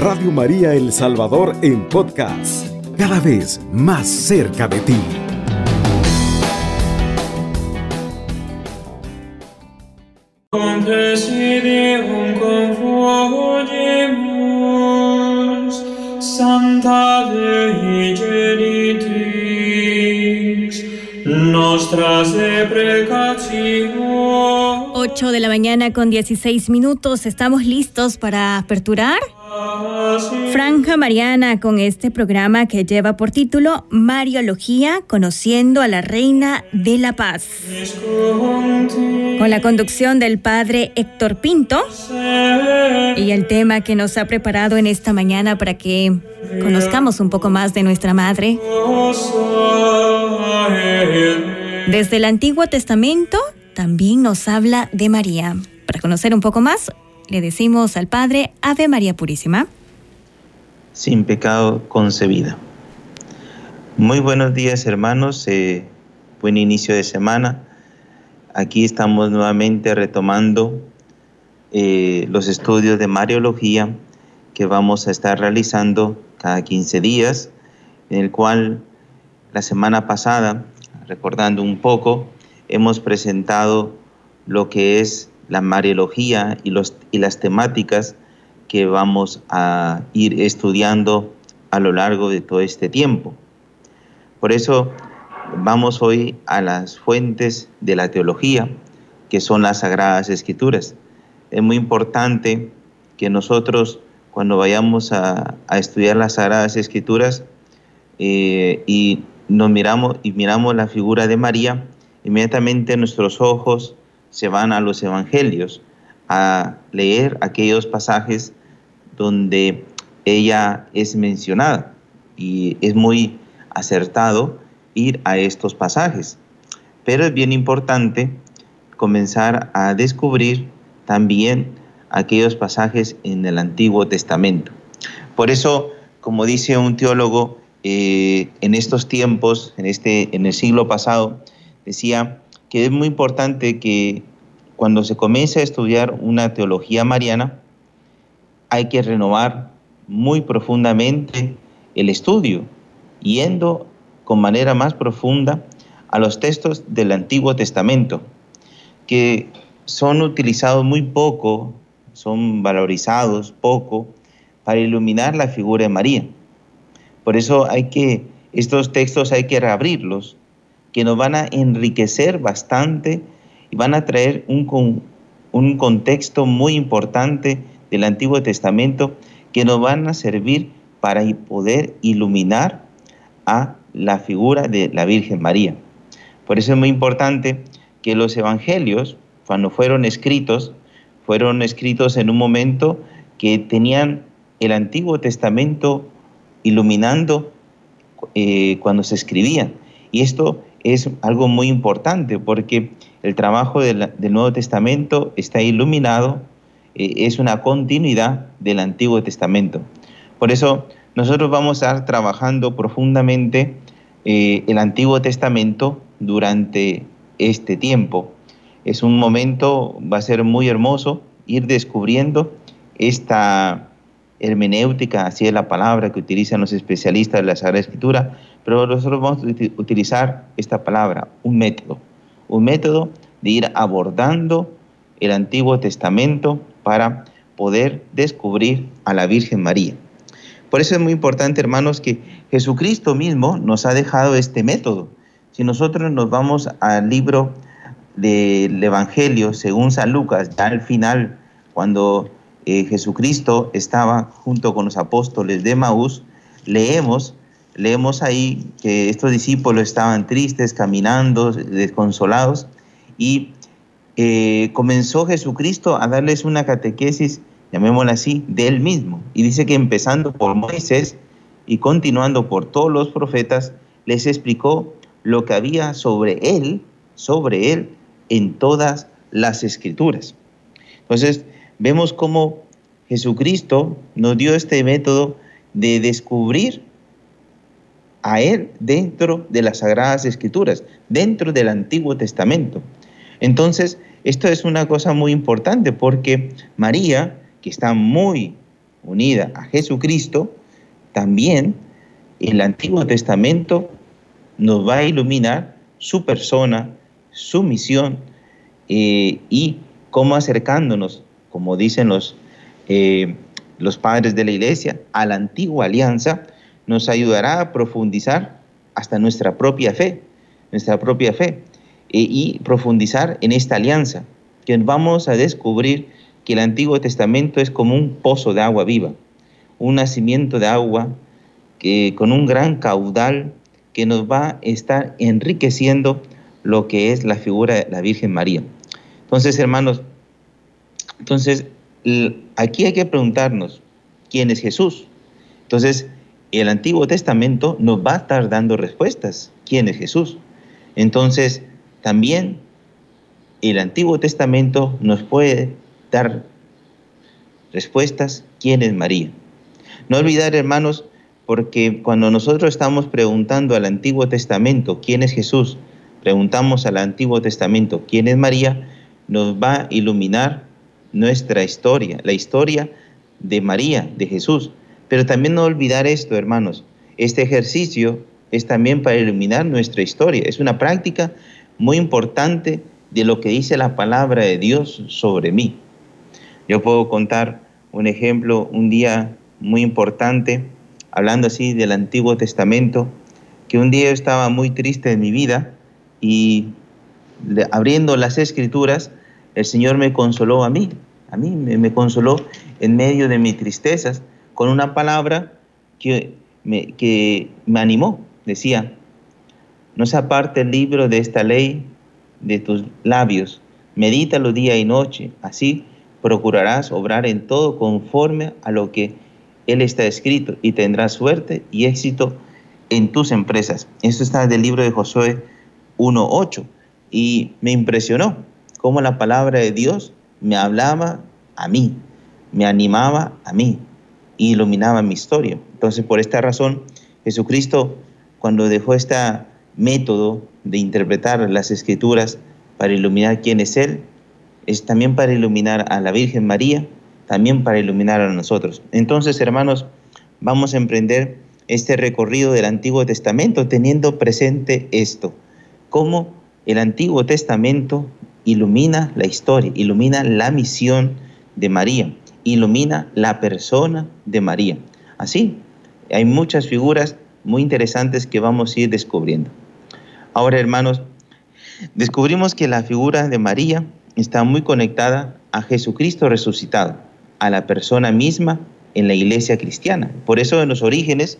Radio María El Salvador en podcast, cada vez más cerca de ti. Santa Dei nostras deprecations 8 de la mañana con 16 minutos. Estamos listos para aperturar Franja Mariana con este programa que lleva por título Mariología, conociendo a la Reina de la Paz. Con la conducción del padre Héctor Pinto y el tema que nos ha preparado en esta mañana para que conozcamos un poco más de nuestra Madre. Desde el Antiguo Testamento también nos habla de María. Para conocer un poco más, le decimos al Padre Ave María Purísima. Sin pecado concebida. Muy buenos días hermanos, eh, buen inicio de semana. Aquí estamos nuevamente retomando eh, los estudios de Mariología que vamos a estar realizando cada 15 días, en el cual la semana pasada, recordando un poco, hemos presentado lo que es la Mariología y, las temáticas que vamos a ir estudiando a lo largo de todo este tiempo. Por eso vamos hoy a las fuentes de la teología, que son las Sagradas Escrituras. Es muy importante que nosotros, cuando vayamos a, estudiar las Sagradas Escrituras eh, y nos miramos y miramos la figura de María, inmediatamente nuestros ojos se van a los evangelios, a leer aquellos pasajes donde ella es mencionada. Y es muy acertado ir a estos pasajes. Pero es bien importante comenzar a descubrir también aquellos pasajes en el Antiguo Testamento. Por eso, como dice un teólogo, eh, en estos tiempos, en, este, en el siglo pasado, decía que es muy importante que cuando se comience a estudiar una teología mariana, hay que renovar muy profundamente el estudio, yendo con manera más profunda a los textos del Antiguo Testamento, que son utilizados muy poco, son valorizados poco para iluminar la figura de María. Por eso hay que, estos textos hay que reabrirlos que nos van a enriquecer bastante y van a traer un, un contexto muy importante del Antiguo Testamento que nos van a servir para poder iluminar a la figura de la Virgen María. Por eso es muy importante que los evangelios, cuando fueron escritos, fueron escritos en un momento que tenían el Antiguo Testamento iluminando eh, cuando se escribían. Y esto es algo muy importante porque el trabajo del, Nuevo Testamento está iluminado, eh, es una continuidad del Antiguo Testamento. Por eso nosotros vamos a estar trabajando profundamente eh, el Antiguo Testamento durante este tiempo. Es un momento, va a ser muy hermoso ir descubriendo esta hermenéutica, así es la palabra que utilizan los especialistas de la Sagrada Escritura, pero nosotros vamos a utilizar esta palabra, un método, un método de ir abordando el Antiguo Testamento para poder descubrir a la Virgen María. Por eso es muy importante, hermanos, que Jesucristo mismo nos ha dejado este método. Si nosotros nos vamos al libro del Evangelio según San Lucas, ya al final, cuando eh, Jesucristo estaba junto con los apóstoles de Maús, leemos, leemos ahí que estos discípulos estaban tristes, caminando, desconsolados, y eh, comenzó Jesucristo a darles una catequesis, llamémosla así, de él mismo. Y dice que empezando por Moisés y continuando por todos los profetas, les explicó lo que había sobre él, sobre él, en todas las escrituras. Entonces, vemos cómo Jesucristo nos dio este método de descubrir a Él dentro de las Sagradas Escrituras, dentro del Antiguo Testamento. Entonces, esto es una cosa muy importante porque María, que está muy unida a Jesucristo, también el Antiguo Testamento nos va a iluminar su persona, su misión eh, y cómo acercándonos, como dicen los, eh, los padres de la iglesia, a la antigua alianza, nos ayudará a profundizar hasta nuestra propia fe, nuestra propia fe, eh, y profundizar en esta alianza, que vamos a descubrir que el Antiguo Testamento es como un pozo de agua viva, un nacimiento de agua que, con un gran caudal que nos va a estar enriqueciendo lo que es la figura de la Virgen María. Entonces, hermanos, entonces aquí hay que preguntarnos, ¿quién es Jesús? Entonces, el Antiguo Testamento nos va a estar dando respuestas, ¿quién es Jesús? Entonces, también el Antiguo Testamento nos puede dar respuestas, ¿quién es María? No olvidar, hermanos, porque cuando nosotros estamos preguntando al Antiguo Testamento quién es Jesús, preguntamos al Antiguo Testamento quién es María, nos va a iluminar nuestra historia, la historia de María, de Jesús. Pero también no olvidar esto, hermanos, este ejercicio es también para iluminar nuestra historia, es una práctica muy importante de lo que dice la palabra de Dios sobre mí. Yo puedo contar un ejemplo, un día muy importante, hablando así del Antiguo Testamento, que un día yo estaba muy triste en mi vida y abriendo las escrituras, el Señor me consoló a mí, a mí me, consoló en medio de mis tristezas con una palabra que me, que me animó. Decía, no se aparte el libro de esta ley de tus labios, medítalo día y noche, así procurarás obrar en todo conforme a lo que él está escrito y tendrás suerte y éxito en tus empresas. Esto está del libro de Josué 1.8 y me impresionó cómo la palabra de Dios me hablaba a mí, me animaba a mí, iluminaba mi historia. Entonces, por esta razón, Jesucristo, cuando dejó este método de interpretar las escrituras para iluminar quién es Él, es también para iluminar a la Virgen María, también para iluminar a nosotros. Entonces, hermanos, vamos a emprender este recorrido del Antiguo Testamento teniendo presente esto, cómo el Antiguo Testamento ilumina la historia, ilumina la misión de María, ilumina la persona de María. Así, hay muchas figuras muy interesantes que vamos a ir descubriendo. Ahora, hermanos, descubrimos que la figura de María está muy conectada a Jesucristo resucitado a la persona misma en la iglesia cristiana. Por eso en los orígenes,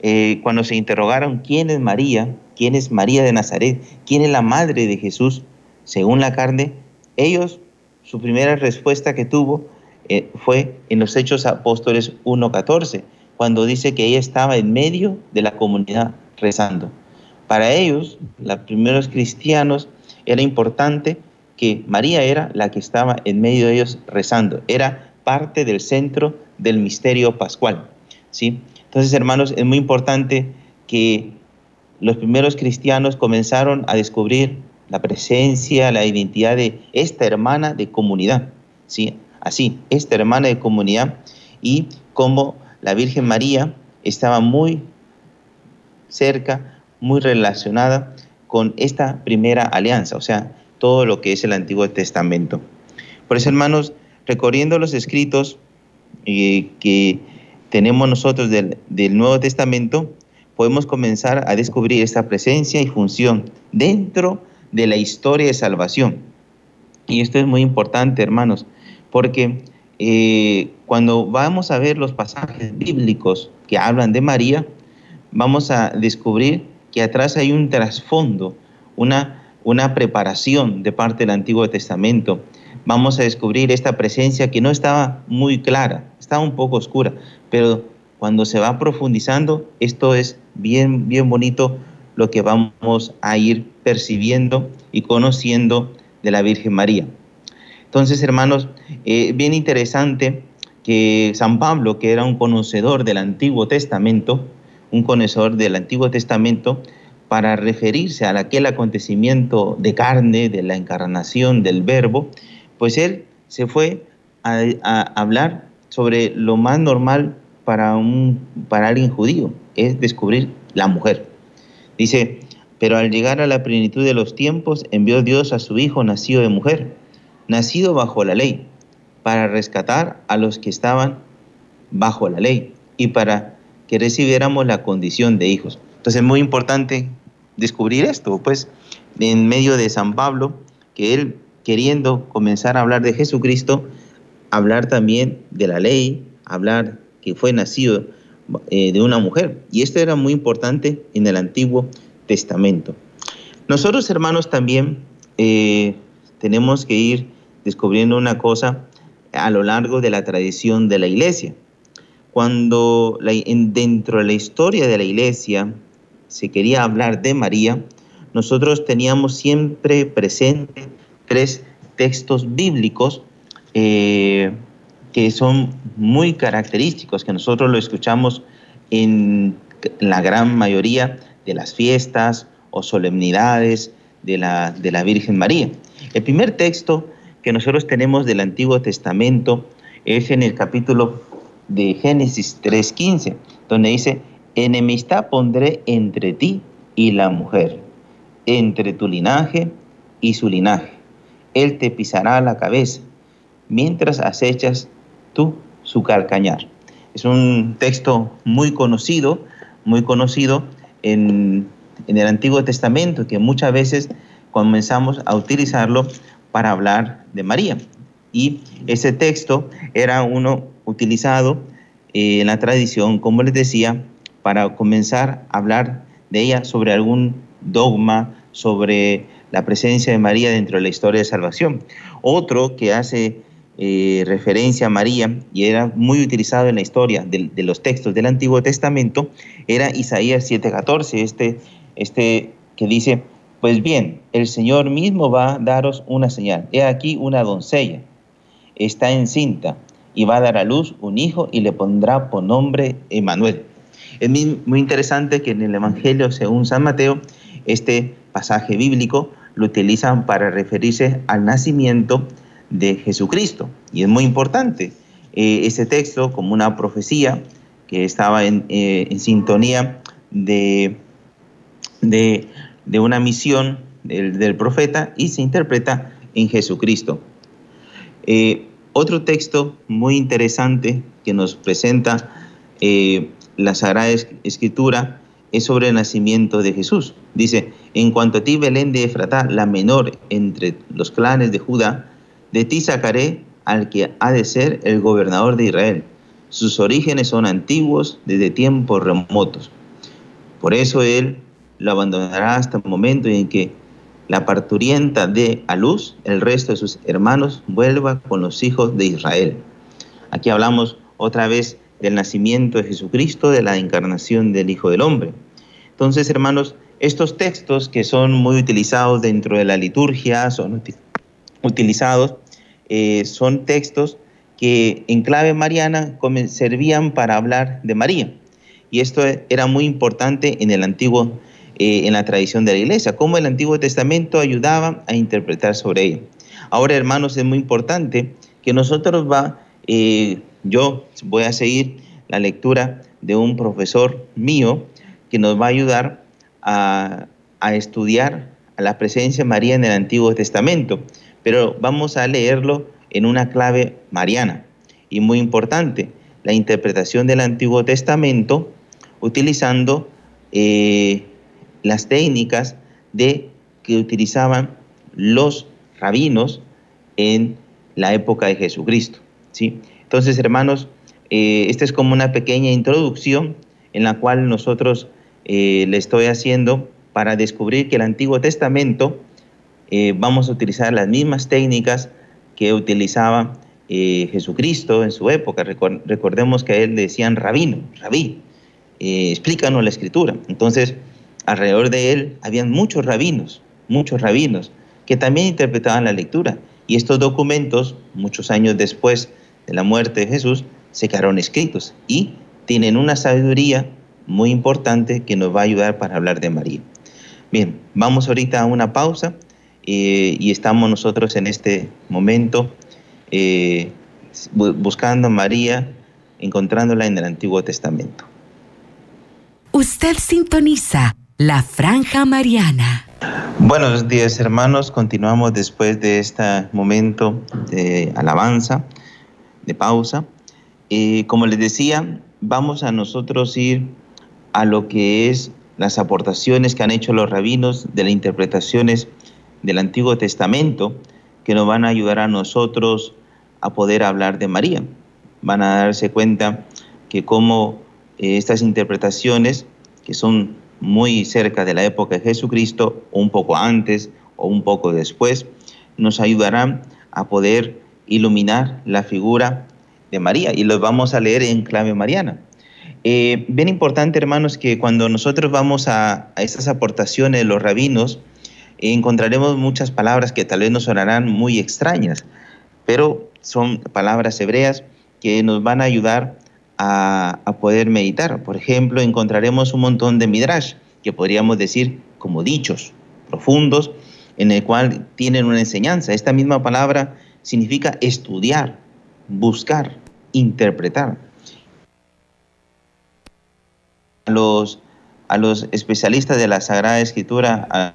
eh, cuando se interrogaron quién es María, quién es María de Nazaret, quién es la madre de Jesús, según la carne, ellos, su primera respuesta que tuvo eh, fue en los Hechos Apóstoles 1.14, cuando dice que ella estaba en medio de la comunidad rezando. Para ellos, los primeros cristianos, era importante que María era la que estaba en medio de ellos rezando, era parte del centro del misterio pascual. ¿sí? Entonces, hermanos, es muy importante que los primeros cristianos comenzaron a descubrir la presencia, la identidad de esta hermana de comunidad. ¿sí? Así, esta hermana de comunidad y cómo la Virgen María estaba muy cerca, muy relacionada con esta primera alianza, o sea, todo lo que es el Antiguo Testamento. Por eso, hermanos, recorriendo los escritos eh, que tenemos nosotros del, Nuevo Testamento, podemos comenzar a descubrir esta presencia y función dentro de la historia de salvación. Y esto es muy importante, hermanos, porque eh, cuando vamos a ver los pasajes bíblicos que hablan de María, vamos a descubrir que atrás hay un trasfondo, una, una preparación de parte del Antiguo Testamento vamos a descubrir esta presencia que no estaba muy clara, estaba un poco oscura, pero cuando se va profundizando, esto es bien, bien bonito lo que vamos a ir percibiendo y conociendo de la Virgen María. Entonces, hermanos, eh, bien interesante que San Pablo, que era un conocedor del Antiguo Testamento, un conocedor del Antiguo Testamento, para referirse a aquel acontecimiento de carne, de la encarnación del Verbo, pues él se fue a, hablar sobre lo más normal para, un, para alguien judío, es descubrir la mujer. Dice, pero al llegar a la plenitud de los tiempos, envió Dios a su Hijo nacido de mujer, nacido bajo la ley, para rescatar a los que estaban bajo la ley y para que recibiéramos la condición de hijos. Entonces es muy importante descubrir esto, pues en medio de San Pablo, que él queriendo comenzar a hablar de Jesucristo, hablar también de la ley, hablar que fue nacido eh, de una mujer. Y esto era muy importante en el Antiguo Testamento. Nosotros, hermanos, también eh, tenemos que ir descubriendo una cosa a lo largo de la tradición de la iglesia. Cuando dentro de la historia de la iglesia se quería hablar de María, nosotros teníamos siempre presente tres textos bíblicos eh, que son muy característicos, que nosotros lo escuchamos en la gran mayoría de las fiestas o solemnidades de la, de la Virgen María. El primer texto que nosotros tenemos del Antiguo Testamento es en el capítulo de Génesis 3.15, donde dice, enemistad pondré entre ti y la mujer, entre tu linaje y su linaje. Él te pisará la cabeza, mientras acechas tú su calcañar. Es un texto muy conocido, muy conocido en, en el Antiguo Testamento, que muchas veces comenzamos a utilizarlo para hablar de María. Y ese texto era uno utilizado eh, en la tradición, como les decía, para comenzar a hablar de ella sobre algún dogma, sobre la presencia de María dentro de la historia de salvación. Otro que hace eh, referencia a María y era muy utilizado en la historia de, los textos del Antiguo Testamento era Isaías 7:14, este, este que dice, pues bien, el Señor mismo va a daros una señal. He aquí una doncella, está encinta y va a dar a luz un hijo y le pondrá por nombre Emanuel. Es muy interesante que en el Evangelio, según San Mateo, este pasaje bíblico lo utilizan para referirse al nacimiento de Jesucristo. Y es muy importante eh, ese texto como una profecía que estaba en, eh, sintonía de, de, una misión del, del, profeta y se interpreta en Jesucristo. Eh, otro texto muy interesante que nos presenta eh, la Sagrada Escritura es sobre el nacimiento de Jesús. Dice, en cuanto a ti, Belén de Efratá, la menor entre los clanes de Judá, de ti sacaré al que ha de ser el gobernador de Israel. Sus orígenes son antiguos desde tiempos remotos. Por eso él lo abandonará hasta el momento en que la parturienta dé a luz, el resto de sus hermanos vuelva con los hijos de Israel. Aquí hablamos otra vez del nacimiento de Jesucristo, de la encarnación del Hijo del Hombre. Entonces, hermanos, estos textos que son muy utilizados dentro de la liturgia, son utilizados, eh, son textos que en clave mariana servían para hablar de María. Y esto era muy importante en el Antiguo eh, en la tradición de la iglesia, cómo el Antiguo Testamento ayudaba a interpretar sobre ella. Ahora, hermanos, es muy importante que nosotros va, eh, yo voy a seguir la lectura de un profesor mío que nos va a ayudar a, estudiar la presencia de María en el Antiguo Testamento, pero vamos a leerlo en una clave mariana. Y muy importante, la interpretación del Antiguo Testamento utilizando eh, las técnicas de que utilizaban los rabinos en la época de Jesucristo. ¿sí? Entonces, hermanos, eh, esta es como una pequeña introducción en la cual nosotros eh, le estoy haciendo para descubrir que el Antiguo Testamento eh, vamos a utilizar las mismas técnicas que utilizaba eh, Jesucristo en su época. recordemos que a él le decían rabino, rabí, eh, explícanos la escritura. Entonces, alrededor de él habían muchos rabinos, muchos rabinos, que también interpretaban la lectura. Y estos documentos, muchos años después de la muerte de Jesús, se quedaron escritos y tienen una sabiduría muy importante que nos va a ayudar para hablar de María. Bien, vamos ahorita a una pausa eh, y estamos nosotros en este momento eh, buscando a María, encontrándola en el Antiguo Testamento. Usted sintoniza la franja mariana. Buenos días hermanos, continuamos después de este momento de alabanza, de pausa. Y como les decía, vamos a nosotros ir a lo que es las aportaciones que han hecho los rabinos de las interpretaciones del Antiguo Testamento, que nos van a ayudar a nosotros a poder hablar de María. Van a darse cuenta que como eh, estas interpretaciones, que son muy cerca de la época de Jesucristo, un poco antes o un poco después, nos ayudarán a poder iluminar la figura de María y los vamos a leer en clave mariana. Eh, bien importante, hermanos, que cuando nosotros vamos a, a estas aportaciones de los rabinos, encontraremos muchas palabras que tal vez nos sonarán muy extrañas, pero son palabras hebreas que nos van a ayudar a, a, poder meditar. Por ejemplo, encontraremos un montón de midrash, que podríamos decir como dichos profundos, en el cual tienen una enseñanza. Esta misma palabra significa estudiar, buscar, interpretar. A los, a los especialistas de la Sagrada Escritura,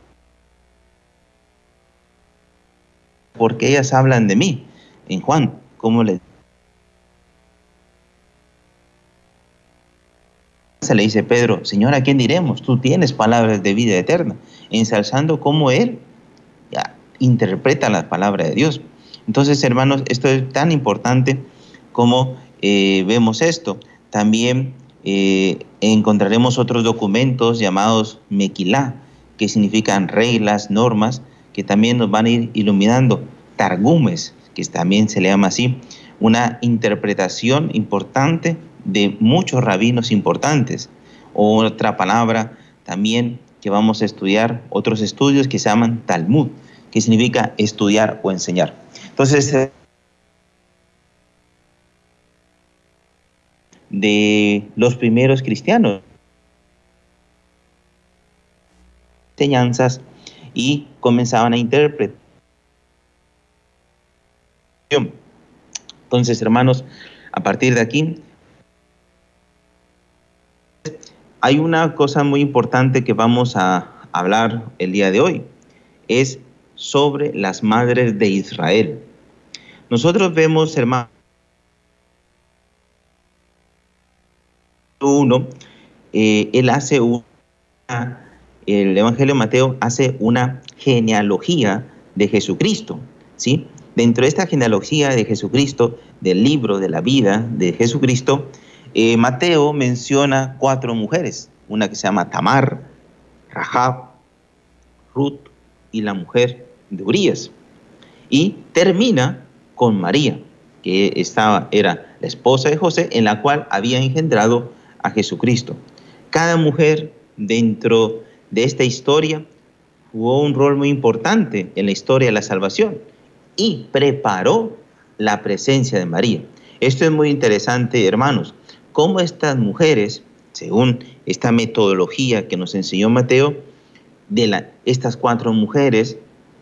porque ellas hablan de mí. En Juan, ¿cómo le le dice Pedro, Señor, ¿a quién diremos? Tú tienes palabras de vida eterna, ensalzando cómo Él ya, interpreta la palabra de Dios. Entonces, hermanos, esto es tan importante como eh, vemos esto. También eh, encontraremos otros documentos llamados Mequilá, que significan reglas, normas, que también nos van a ir iluminando. Targumes, que también se le llama así, una interpretación importante de muchos rabinos importantes. Otra palabra también que vamos a estudiar, otros estudios que se llaman Talmud, que significa estudiar o enseñar. Entonces, de los primeros cristianos. Enseñanzas y comenzaban a interpretar. Entonces, hermanos, a partir de aquí, hay una cosa muy importante que vamos a hablar el día de hoy. Es sobre las madres de Israel. Nosotros vemos, hermanos, uno, eh, él hace una, el Evangelio de Mateo hace una genealogía de Jesucristo, ¿sí? Dentro de esta genealogía de Jesucristo, del libro de la vida de Jesucristo, eh, Mateo menciona cuatro mujeres, una que se llama Tamar, Rahab, Ruth y la mujer de Urias. Y termina con María, que estaba, era la esposa de José, en la cual había engendrado a Jesucristo. Cada mujer dentro de esta historia jugó un rol muy importante en la historia de la salvación y preparó la presencia de María. Esto es muy interesante, hermanos, cómo estas mujeres, según esta metodología que nos enseñó Mateo, de estas cuatro mujeres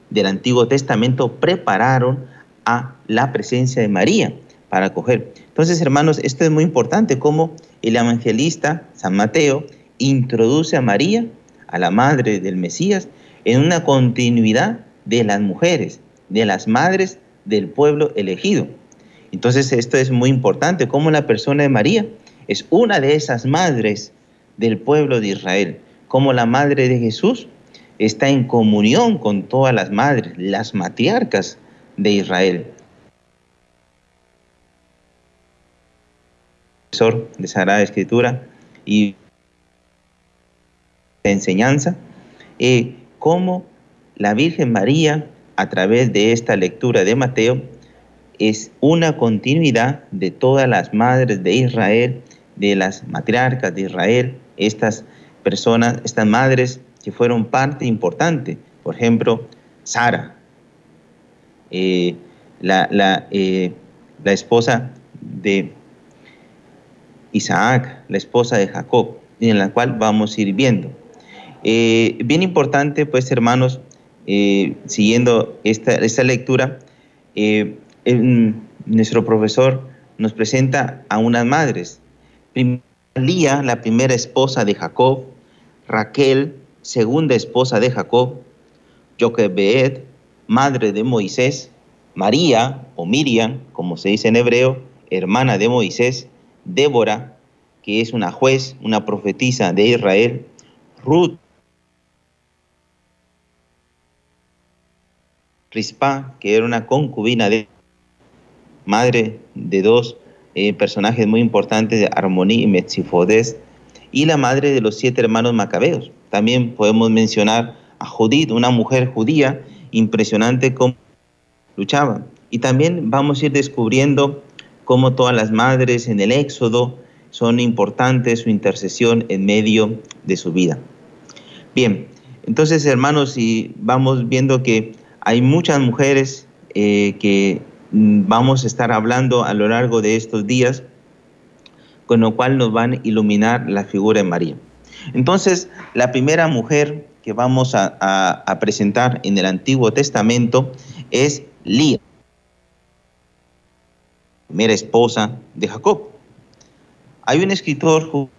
del Antiguo Testamento prepararon a la presencia de María para acoger. Entonces, hermanos, esto es muy importante, cómo el evangelista San Mateo introduce a María, a la madre del Mesías, en una continuidad de las mujeres, de las madres del pueblo elegido. Entonces, esto es muy importante, cómo la persona de María es una de esas madres del pueblo de Israel, como la madre de Jesús está en comunión con todas las madres, las matriarcas de Israel. de Sagrada Escritura y enseñanza, eh, cómo la Virgen María, a través de esta lectura de Mateo, es una continuidad de todas las madres de Israel, de las matriarcas de Israel, estas personas, estas madres que fueron parte importante. Por ejemplo, Sara, eh, la, la, eh, la esposa de Isaac, la esposa de Jacob, en la cual vamos a ir viendo. Eh, bien importante, pues hermanos, eh, siguiendo esta, lectura, eh, nuestro profesor nos presenta a unas madres. Lía, la primera esposa de Jacob, Raquel, segunda esposa de Jacob, Joquebed, madre de Moisés, María o Miriam, como se dice en hebreo, hermana de Moisés, Débora, que es una juez, una profetisa de Israel, Ruth, Rispa, que era una concubina de madre de dos eh, personajes muy importantes de y Metzifodes, y la madre de los siete hermanos macabeos. También podemos mencionar a Judith, una mujer judía impresionante cómo luchaba. Y también vamos a ir descubriendo cómo todas las madres en el Éxodo son importantes su intercesión en medio de su vida. Bien, entonces hermanos, y vamos viendo que hay muchas mujeres eh, que mm, vamos a estar hablando a lo largo de estos días, con lo cual nos van a iluminar la figura de María. Entonces, la primera mujer que vamos a, presentar en el Antiguo Testamento es Lía, primera esposa de Jacob. Hay un escritor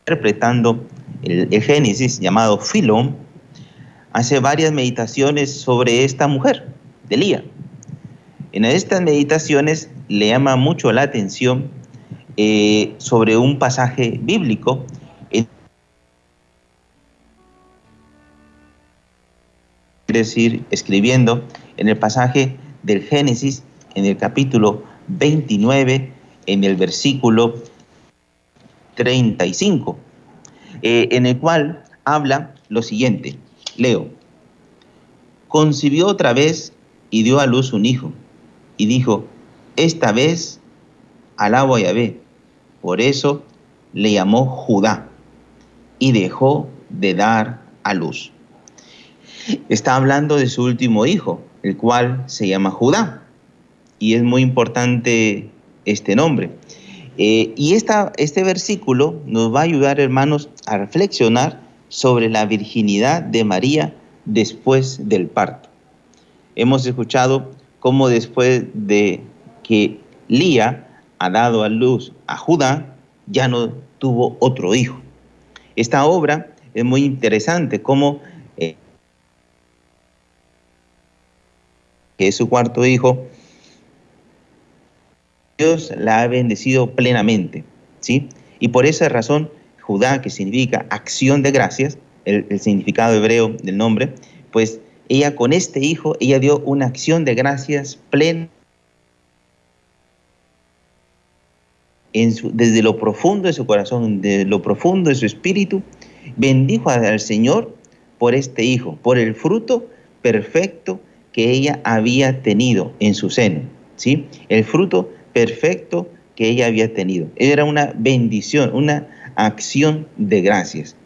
interpretando el, el Génesis llamado Filón, hace varias meditaciones sobre esta mujer, de Lía. En estas meditaciones le llama mucho la atención eh, sobre un pasaje bíblico. Es decir, escribiendo en el pasaje del Génesis, en el capítulo 29, en el versículo 35, eh, en el cual habla lo siguiente. Leo, concibió otra vez y dio a luz un hijo, y dijo, esta vez alabo a Yahvé. Por eso le llamó Judá, y dejó de dar a luz. Está hablando de su último hijo, el cual se llama Judá, y es muy importante este nombre. Eh, y esta, este versículo nos va a ayudar, hermanos, a reflexionar sobre la virginidad de María después del parto. Hemos escuchado cómo después de que Lía ha dado a luz a Judá, ya no tuvo otro hijo. Esta obra es muy interesante, como eh, que es su cuarto hijo, Dios la ha bendecido plenamente, ¿sí? Y por esa razón Judá, que significa acción de gracias, el, significado hebreo del nombre, pues ella con este hijo, ella dio una acción de gracias plena en desde lo profundo de su corazón, desde lo profundo de su espíritu, bendijo al Señor por este hijo, por el fruto perfecto que ella había tenido en su seno, ¿sí? El fruto perfecto que ella había tenido. Era una bendición, una acción de gracias.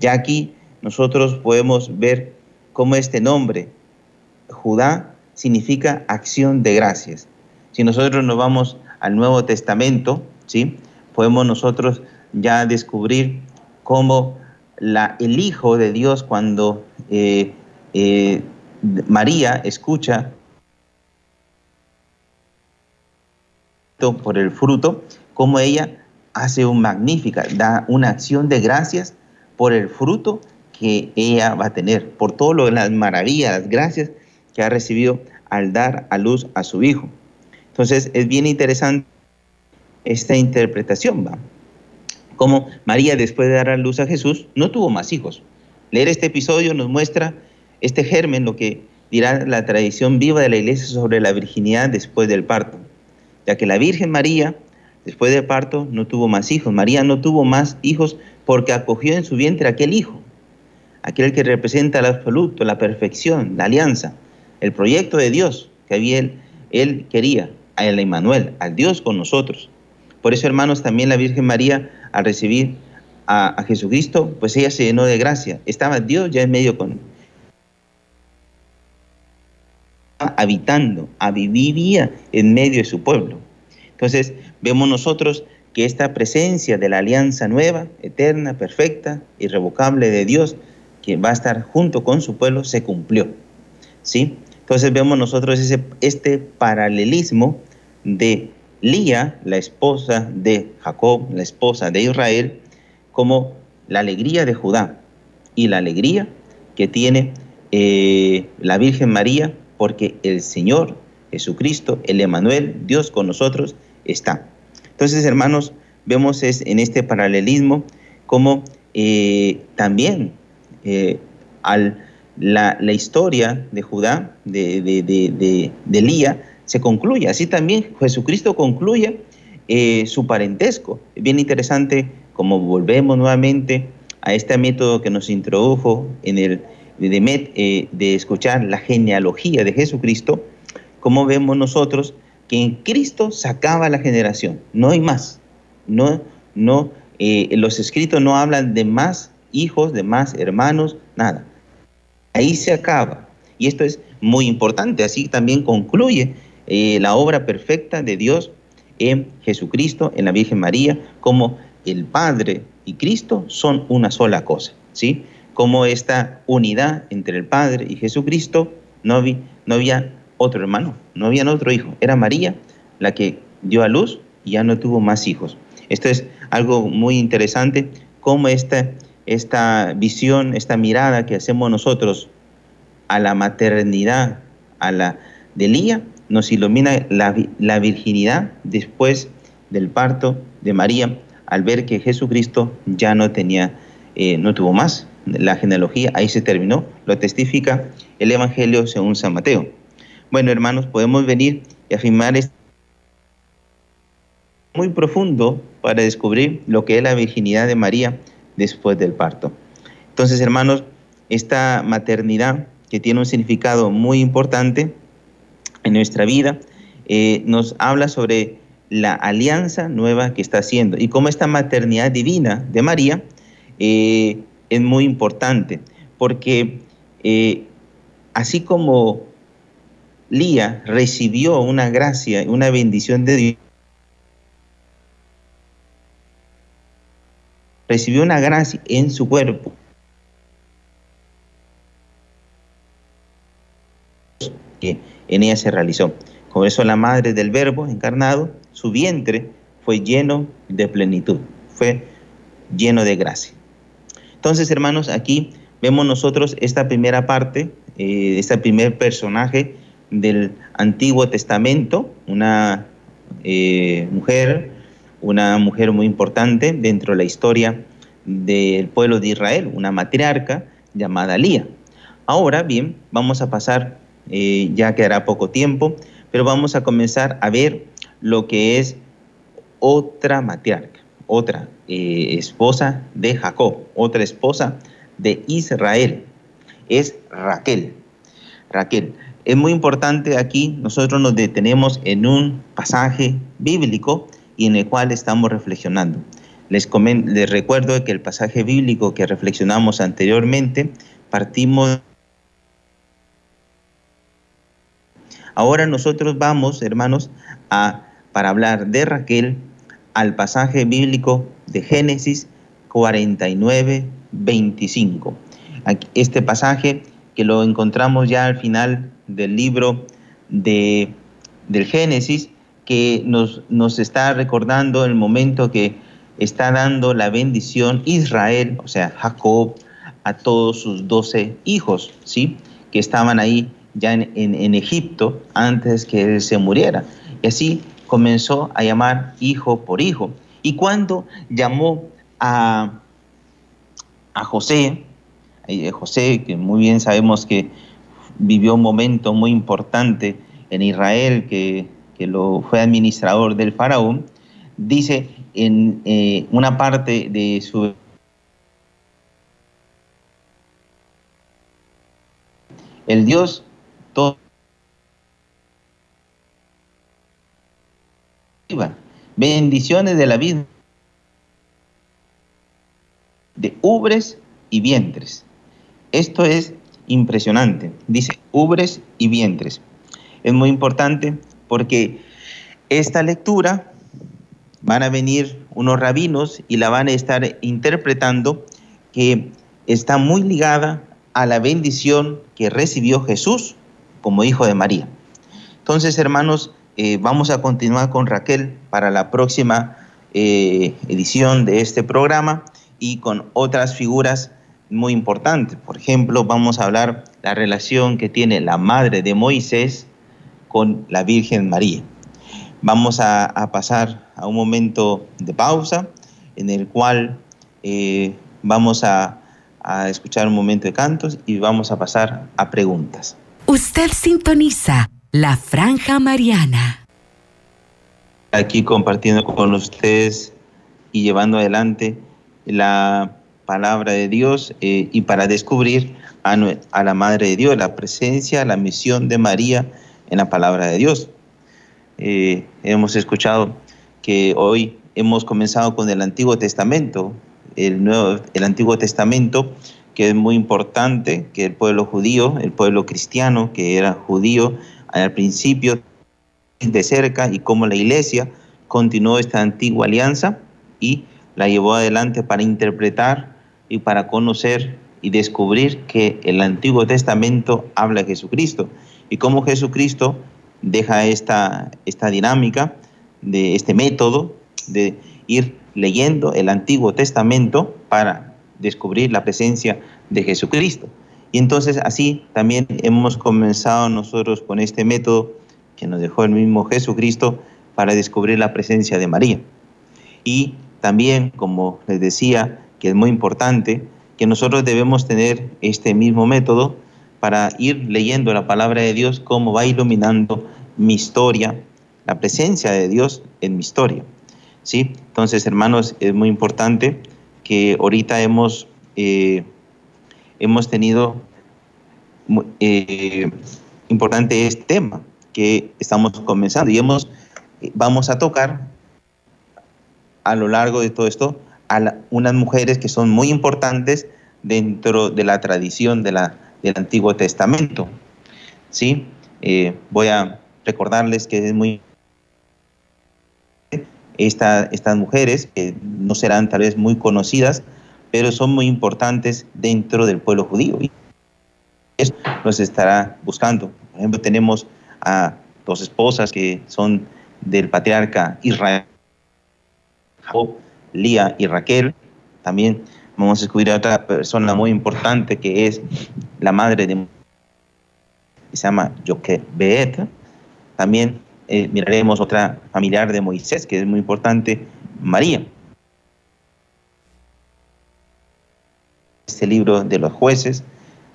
Ya aquí nosotros podemos ver cómo este nombre, Judá, significa acción de gracias. Si nosotros nos vamos al Nuevo Testamento, ¿sí? podemos nosotros ya descubrir cómo la, el Hijo de Dios, cuando eh, eh, María escucha por el fruto, cómo ella hace un magnífica, da una acción de gracias por el fruto que ella va a tener, por todo las maravillas, las gracias que ha recibido al dar a luz a su hijo. Entonces es bien interesante esta interpretación, ¿va? Como María después de dar a luz a Jesús no tuvo más hijos. Leer este episodio nos muestra este germen, lo que dirá la tradición viva de la iglesia sobre la virginidad después del parto, ya que la Virgen María Después del parto no tuvo más hijos. María no tuvo más hijos porque acogió en su vientre aquel hijo, aquel que representa el absoluto, la perfección, la alianza, el proyecto de Dios que había él, él quería, a el al Dios con nosotros. Por eso, hermanos, también la Virgen María, al recibir a, Jesucristo, pues ella se llenó de gracia. Estaba Dios ya en medio con habitando, vivía en medio de su pueblo. Entonces, vemos nosotros que esta presencia de la alianza nueva, eterna, perfecta, irrevocable de Dios, que va a estar junto con su pueblo, se cumplió. ¿Sí? Entonces vemos nosotros ese, este paralelismo de Lía, la esposa de Jacob, la esposa de Israel, como la alegría de Judá y la alegría que tiene eh, la Virgen María, porque el Señor Jesucristo, el Emanuel, Dios con nosotros, está. Entonces, hermanos, vemos es, en este paralelismo como eh, también eh, al, la, historia de Judá, de, de, de, de, Lía, se concluye. Así también Jesucristo concluye eh, su parentesco. Es bien interesante como volvemos nuevamente a este método que nos introdujo en el de, de escuchar la genealogía de Jesucristo, como vemos nosotros que en Cristo sacaba la generación, no hay más, no, no, eh, los escritos no hablan de más hijos, de más hermanos, nada. Ahí se acaba. Y esto es muy importante. Así también concluye eh, la obra perfecta de Dios en Jesucristo, en la Virgen María, como el Padre y Cristo son una sola cosa. ¿sí? Como esta unidad entre el Padre y Jesucristo, no, no había otro hermano, no había otro hijo. Era María la que dio a luz y ya no tuvo más hijos. Esto es algo muy interesante, cómo esta, esta visión, esta mirada que hacemos nosotros a la maternidad, a la de Lía, nos ilumina la, la virginidad después del parto de María, al ver que Jesucristo ya no tenía, eh, no tuvo más. La genealogía ahí se terminó, lo testifica el Evangelio según San Mateo. Bueno, hermanos, podemos venir y afirmar esto muy profundo para descubrir lo que es la virginidad de María después del parto. Entonces, hermanos, esta maternidad que tiene un significado muy importante en nuestra vida, eh, nos habla sobre la alianza nueva que está haciendo y cómo esta maternidad divina de María eh, es muy importante, porque eh, así como Lía recibió una gracia, una bendición de Dios, recibió una gracia en su cuerpo. que en ella se realizó. Por eso la madre del verbo encarnado, su vientre fue lleno de plenitud, fue lleno de gracia. Entonces, hermanos, aquí vemos nosotros esta primera parte, eh, este primer personaje del Antiguo Testamento, una eh, mujer una mujer muy importante dentro de la historia del pueblo de Israel, una matriarca llamada Lía. Ahora bien, vamos a pasar, eh, ya quedará poco tiempo, pero vamos a comenzar a ver lo que es otra matriarca, otra eh, esposa de Jacob, otra esposa de Israel, es Raquel. Raquel. Es muy importante aquí, nosotros nos detenemos en un pasaje bíblico y en el cual estamos reflexionando. Les, recuerdo que el pasaje bíblico que reflexionamos anteriormente, partimos... Ahora nosotros vamos, hermanos, a, para hablar de Raquel al pasaje bíblico de Génesis 49, 25. Este pasaje que lo encontramos ya al final del libro de, del Génesis que nos, nos está recordando el momento que está dando la bendición Israel, o sea, Jacob, a todos sus doce hijos, ¿sí? Que estaban ahí ya en, en, Egipto antes que él se muriera. Y así comenzó a llamar hijo por hijo. Y cuando llamó a, a José, eh, José, que muy bien sabemos que vivió un momento muy importante en Israel, que que lo fue administrador del faraón, dice en eh, una parte de su el Dios todo bendiciones de la vida de ubres y vientres. Esto es impresionante. Dice ubres y vientres. Es muy importante porque esta lectura van a venir unos rabinos y la van a estar interpretando que está muy ligada a la bendición que recibió Jesús como hijo de María. Entonces, hermanos, eh, vamos a continuar con Raquel para la próxima eh, edición de este programa y con otras figuras muy importantes. Por ejemplo, vamos a hablar la relación que tiene la madre de Moisés con la Virgen María. Vamos a, pasar a un momento de pausa en el cual eh, vamos a, a escuchar un momento de cantos y vamos a pasar a preguntas. Usted sintoniza la franja mariana. Aquí compartiendo con ustedes y llevando adelante la palabra de Dios eh, y para descubrir a, la Madre de Dios, la presencia, la misión de María en la palabra de Dios. Eh, hemos escuchado que hoy hemos comenzado con el Antiguo Testamento, el, nuevo, el Antiguo Testamento, que es muy importante, que el pueblo judío, el pueblo cristiano, que era judío al principio de cerca y cómo la iglesia continuó esta antigua alianza y la llevó adelante para interpretar y para conocer y descubrir que el Antiguo Testamento habla de Jesucristo y cómo Jesucristo deja esta, esta dinámica de este método de ir leyendo el Antiguo Testamento para descubrir la presencia de Jesucristo. Y entonces así también hemos comenzado nosotros con este método que nos dejó el mismo Jesucristo para descubrir la presencia de María. Y también, como les decía, que es muy importante, que nosotros debemos tener este mismo método para ir leyendo la palabra de Dios, cómo va iluminando mi historia, la presencia de Dios en mi historia. ¿Sí? Entonces, hermanos, es muy importante que ahorita hemos, eh, hemos tenido eh, importante este tema que estamos comenzando y hemos, vamos a tocar a lo largo de todo esto unas mujeres que son muy importantes dentro de la tradición de la, del Antiguo Testamento. ¿Sí? Eh, voy a recordarles que es muy esta, estas mujeres, que no serán tal vez muy conocidas, pero son muy importantes dentro del pueblo judío. Y eso nos estará buscando. Por ejemplo, tenemos a dos esposas que son del patriarca Israel, Lía y Raquel. También vamos a descubrir a otra persona muy importante que es la madre de se llama Joquebed. También eh, miraremos otra familiar de Moisés, que es muy importante, María. Este libro de los jueces,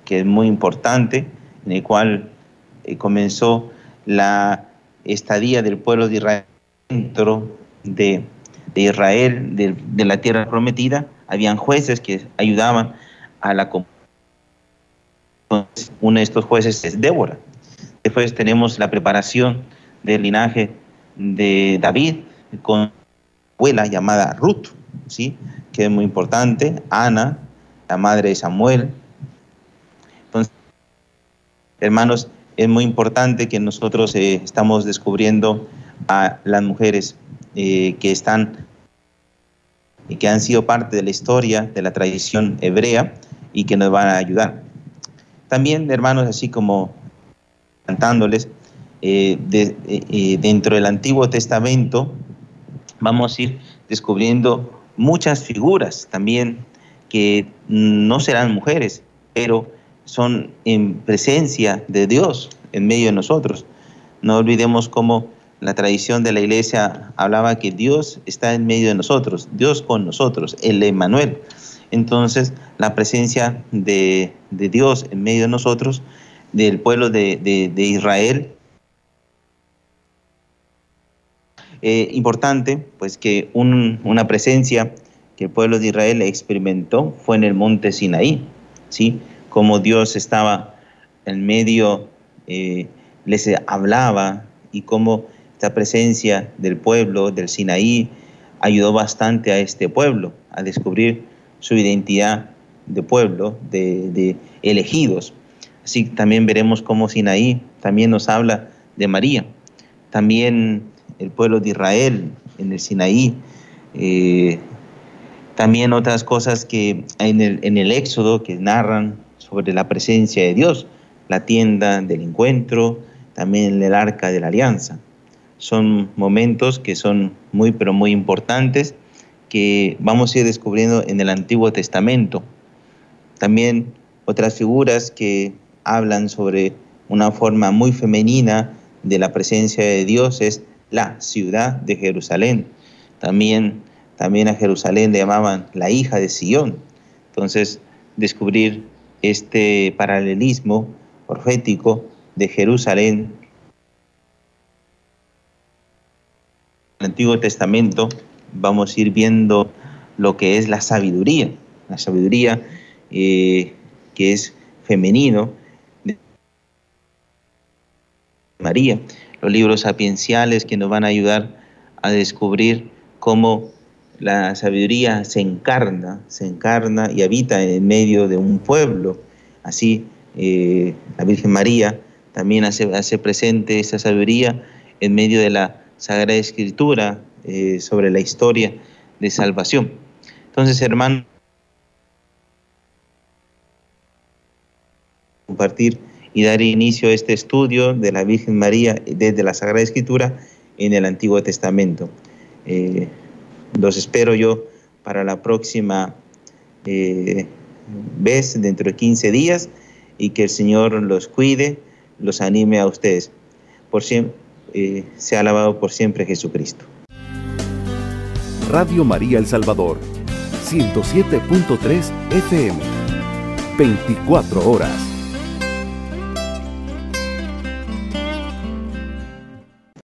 que es muy importante, en el cual eh, comenzó la estadía del pueblo de Israel dentro de, Israel, de, de, la tierra prometida. Habían jueces que ayudaban a la comunidad. Uno de estos jueces es Débora. Después tenemos la preparación del linaje de David con abuela llamada Ruth, ¿sí? que es muy importante, Ana, la madre de Samuel. Entonces, hermanos, es muy importante que nosotros eh, estamos descubriendo a las mujeres eh, que están y que han sido parte de la historia, de la tradición hebrea y que nos van a ayudar. También, hermanos, así como cantándoles, eh, eh, dentro del Antiguo Testamento vamos a ir descubriendo muchas figuras también que no serán mujeres, pero son en presencia de Dios en medio de nosotros. No olvidemos cómo la tradición de la iglesia hablaba que Dios está en medio de nosotros, Dios con nosotros, el Emmanuel. Entonces, la presencia de, Dios en medio de nosotros, del pueblo de, de Israel, Eh, importante, pues que una presencia que el pueblo de Israel experimentó fue en el monte Sinaí, ¿sí? Como Dios estaba en medio, eh, les hablaba y cómo esta presencia del pueblo del Sinaí ayudó bastante a este pueblo a descubrir su identidad de pueblo, de, elegidos. Así también veremos cómo Sinaí también nos habla de María. También el pueblo de Israel en el Sinaí. Eh, también otras cosas que en el, en el Éxodo que narran sobre la presencia de Dios, la tienda del encuentro, también el arca de la alianza. Son momentos que son muy, pero muy importantes que vamos a ir descubriendo en el Antiguo Testamento. También otras figuras que hablan sobre una forma muy femenina de la presencia de Dios es la ciudad de Jerusalén. También, también a Jerusalén le llamaban la hija de Sión. Entonces, descubrir este paralelismo profético de Jerusalén el Antiguo Testamento vamos a ir viendo lo que es la sabiduría, la sabiduría eh, que es femenino de María, los libros sapienciales que nos van a ayudar a descubrir cómo la sabiduría se encarna, se encarna y habita en medio de un pueblo. Así, eh, la Virgen María también hace, hace presente esa sabiduría en medio de la Sagrada Escritura eh, sobre la historia de salvación. Entonces, hermano, compartir y dar inicio a este estudio de la Virgen María desde la Sagrada Escritura en el Antiguo Testamento. Eh, los espero yo para la próxima eh, vez, dentro de 15 días, y que el Señor los cuide, los anime a ustedes. Por siempre, eh, sea alabado por siempre Jesucristo. Radio María El Salvador, 107.3 FM, 24 horas.